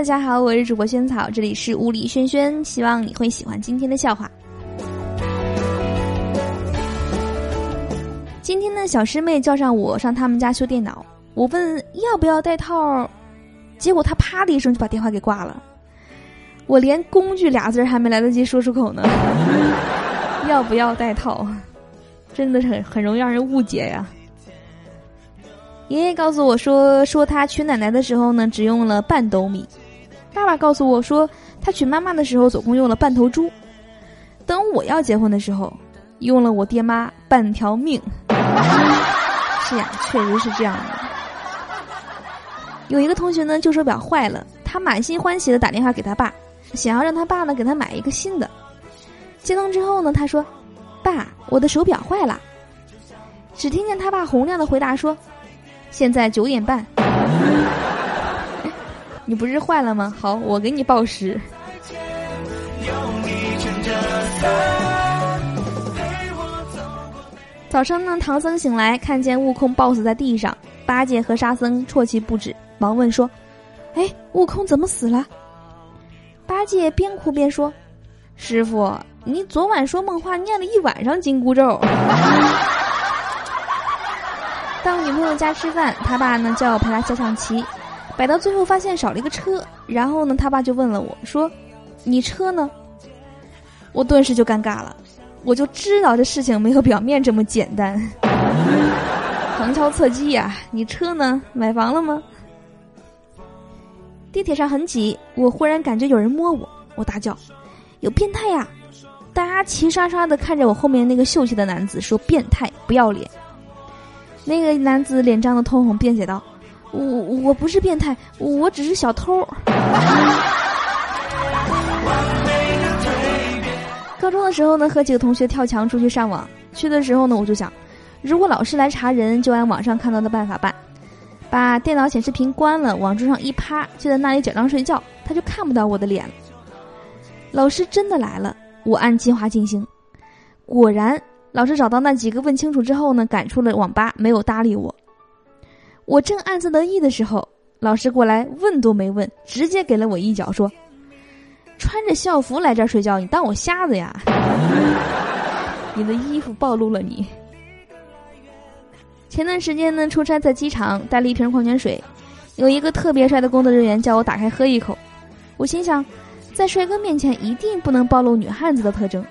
大家好，我是主播萱草，这里是物理萱萱，希望你会喜欢今天的笑话。今天呢，小师妹叫上我上他们家修电脑，我问要不要带套，结果她啪的一声就把电话给挂了。我连“工具”俩字还没来得及说出口呢，要不要带套？真的是很很容易让人误解呀。爷爷告诉我说，说他娶奶奶的时候呢，只用了半斗米；爸爸告诉我说，他娶妈妈的时候总共用了半头猪。等我要结婚的时候，用了我爹妈半条命。是呀，确实是这样的。有一个同学呢，旧手表坏了，他满心欢喜的打电话给他爸，想要让他爸呢给他买一个新的。接通之后呢，他说：“爸，我的手表坏了。”只听见他爸洪亮的回答说。现在九点半，你不是坏了吗？好，我给你报时。早上呢，唐僧醒来，看见悟空暴死在地上，八戒和沙僧啜泣不止，忙问说：“哎，悟空怎么死了？”八戒边哭边说：“师傅，你昨晚说梦话，念了一晚上紧箍咒。”到女朋友家吃饭，他爸呢叫我陪他下象棋，摆到最后发现少了一个车，然后呢他爸就问了我说：“你车呢？”我顿时就尴尬了，我就知道这事情没有表面这么简单。旁敲侧击呀，你车呢？买房了吗？地铁上很挤，我忽然感觉有人摸我，我大叫：“有变态呀！”大家齐刷刷的看着我后面那个秀气的男子说：“变态，不要脸。”那个男子脸涨得通红，辩解道：“我我不是变态，我只是小偷。”高中的时候呢，和几个同学跳墙出去上网。去的时候呢，我就想，如果老师来查人，就按网上看到的办法办，把电脑显示屏关了，往桌上一趴，就在那里假装睡觉，他就看不到我的脸了。老师真的来了，我按计划进行，果然。老师找到那几个问清楚之后呢，赶出了网吧，没有搭理我。我正暗自得意的时候，老师过来问都没问，直接给了我一脚，说：“穿着校服来这儿睡觉，你当我瞎子呀？你的衣服暴露了你。”前段时间呢，出差在机场带了一瓶矿泉水，有一个特别帅的工作人员叫我打开喝一口，我心想，在帅哥面前一定不能暴露女汉子的特征。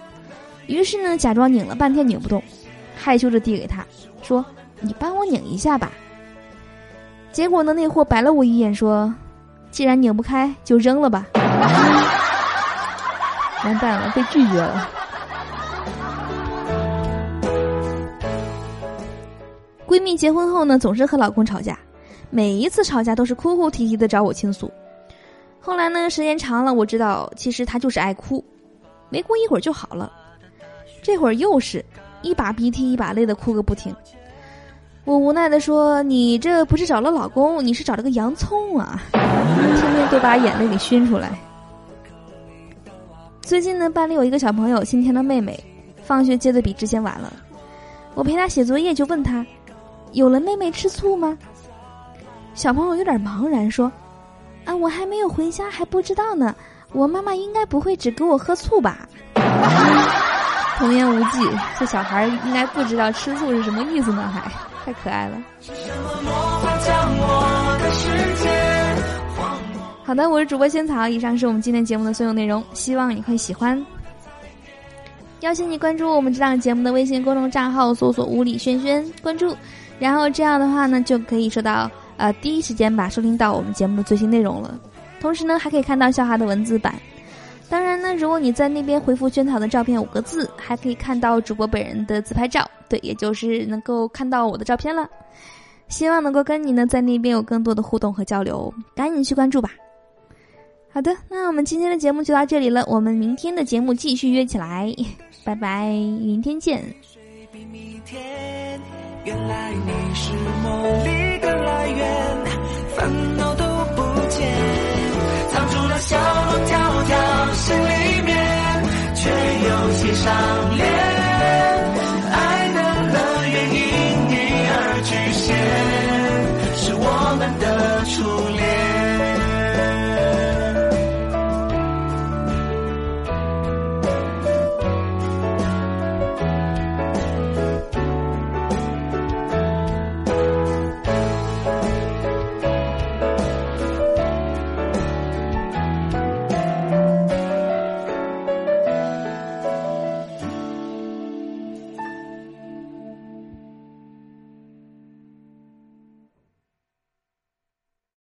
于是呢，假装拧了半天拧不动，害羞着递给他，说：“你帮我拧一下吧。”结果呢，那货白了我一眼，说：“既然拧不开，就扔了吧。”完蛋了，被拒绝了。闺蜜结婚后呢，总是和老公吵架，每一次吵架都是哭哭啼啼的找我倾诉。后来呢，时间长了，我知道其实她就是爱哭，没过一会儿就好了。这会儿又是一把鼻涕一把泪的哭个不停，我无奈的说：“你这不是找了老公，你是找了个洋葱啊！天天都把眼泪给熏出来。”最近呢，班里有一个小朋友新添了妹妹，放学接的比之前晚了。我陪他写作业，就问他：“有了妹妹吃醋吗？”小朋友有点茫然说：“啊，我还没有回家，还不知道呢。我妈妈应该不会只给我喝醋吧？” 童言无忌，这小孩应该不知道吃醋是什么意思呢，还太可爱了。好的，我是主播仙草，以上是我们今天节目的所有内容，希望你会喜欢。邀请你关注我们这档节目的微信公众账号，搜索“无理轩轩”，关注，然后这样的话呢，就可以收到呃第一时间吧收听到我们节目的最新内容了。同时呢，还可以看到笑话的文字版。当然呢，如果你在那边回复“萱草”的照片五个字，还可以看到主播本人的自拍照，对，也就是能够看到我的照片了。希望能够跟你呢在那边有更多的互动和交流，赶紧去关注吧。好的，那我们今天的节目就到这里了，我们明天的节目继续约起来，拜拜，明天见。原来你是梦里 true.